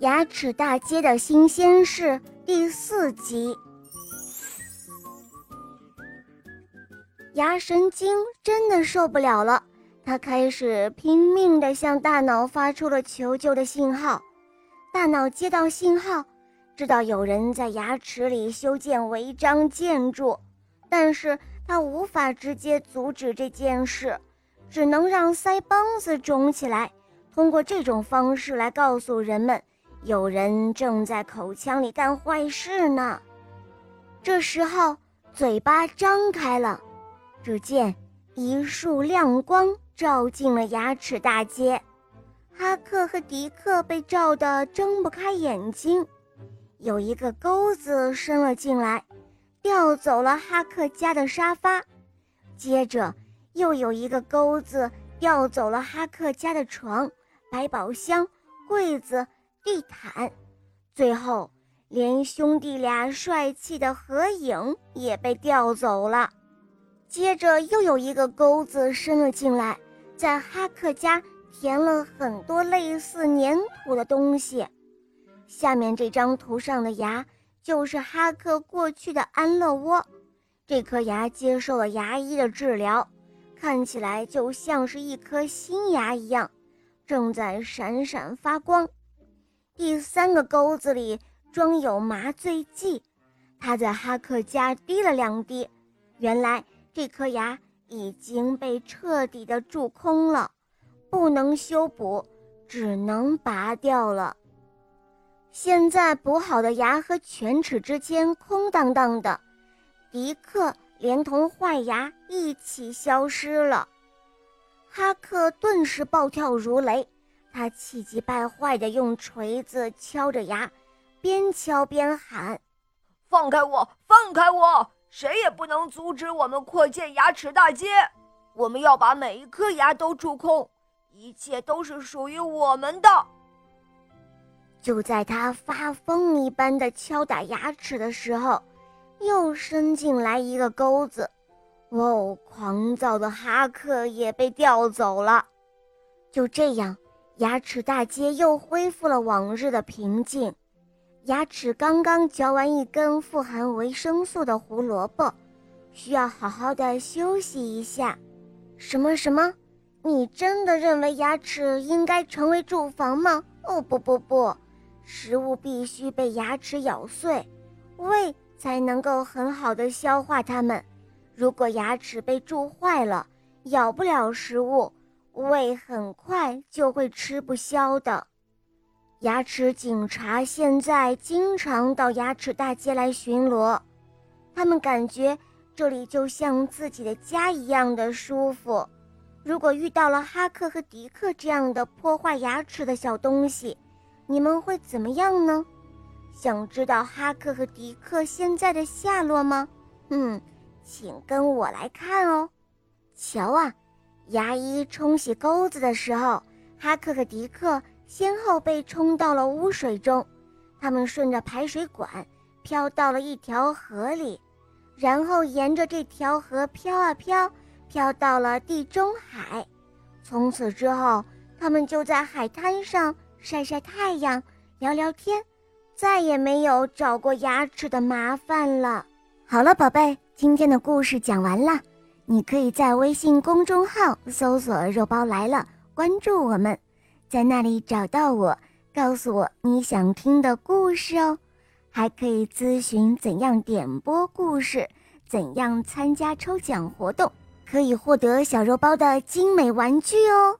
牙齿大街的新鲜事第四集。牙神经真的受不了了，他开始拼命地向大脑发出了求救的信号。大脑接到信号，知道有人在牙齿里修建违章建筑，但是他无法直接阻止这件事，只能让腮帮子肿起来，通过这种方式来告诉人们。有人正在口腔里干坏事呢。这时候，嘴巴张开了，只见一束亮光照进了牙齿大街。哈克和迪克被照得睁不开眼睛。有一个钩子伸了进来，调走了哈克家的沙发。接着，又有一个钩子调走了哈克家的床、百宝箱、柜子。地毯，最后连兄弟俩帅气的合影也被调走了。接着又有一个钩子伸了进来，在哈克家填了很多类似粘土的东西。下面这张图上的牙就是哈克过去的安乐窝，这颗牙接受了牙医的治疗，看起来就像是一颗新牙一样，正在闪闪发光。第三个钩子里装有麻醉剂，他在哈克家滴了两滴。原来这颗牙已经被彻底的蛀空了，不能修补，只能拔掉了。现在补好的牙和犬齿之间空荡荡的，迪克连同坏牙一起消失了。哈克顿时暴跳如雷。他气急败坏地用锤子敲着牙，边敲边喊：“放开我！放开我！谁也不能阻止我们扩建牙齿大街！我们要把每一颗牙都蛀空，一切都是属于我们的！”就在他发疯一般的敲打牙齿的时候，又伸进来一个钩子。哦，狂躁的哈克也被调走了。就这样。牙齿大街又恢复了往日的平静。牙齿刚刚嚼完一根富含维生素的胡萝卜，需要好好的休息一下。什么什么？你真的认为牙齿应该成为住房吗？哦不不不，食物必须被牙齿咬碎，胃才能够很好的消化它们。如果牙齿被蛀坏了，咬不了食物。胃很快就会吃不消的。牙齿警察现在经常到牙齿大街来巡逻，他们感觉这里就像自己的家一样的舒服。如果遇到了哈克和迪克这样的破坏牙齿的小东西，你们会怎么样呢？想知道哈克和迪克现在的下落吗？嗯，请跟我来看哦。瞧啊！牙医冲洗钩子的时候，哈克和迪克先后被冲到了污水中。他们顺着排水管飘到了一条河里，然后沿着这条河飘啊飘，飘到了地中海。从此之后，他们就在海滩上晒晒太阳、聊聊天，再也没有找过牙齿的麻烦了。好了，宝贝，今天的故事讲完了。你可以在微信公众号搜索“肉包来了”，关注我们，在那里找到我，告诉我你想听的故事哦。还可以咨询怎样点播故事，怎样参加抽奖活动，可以获得小肉包的精美玩具哦。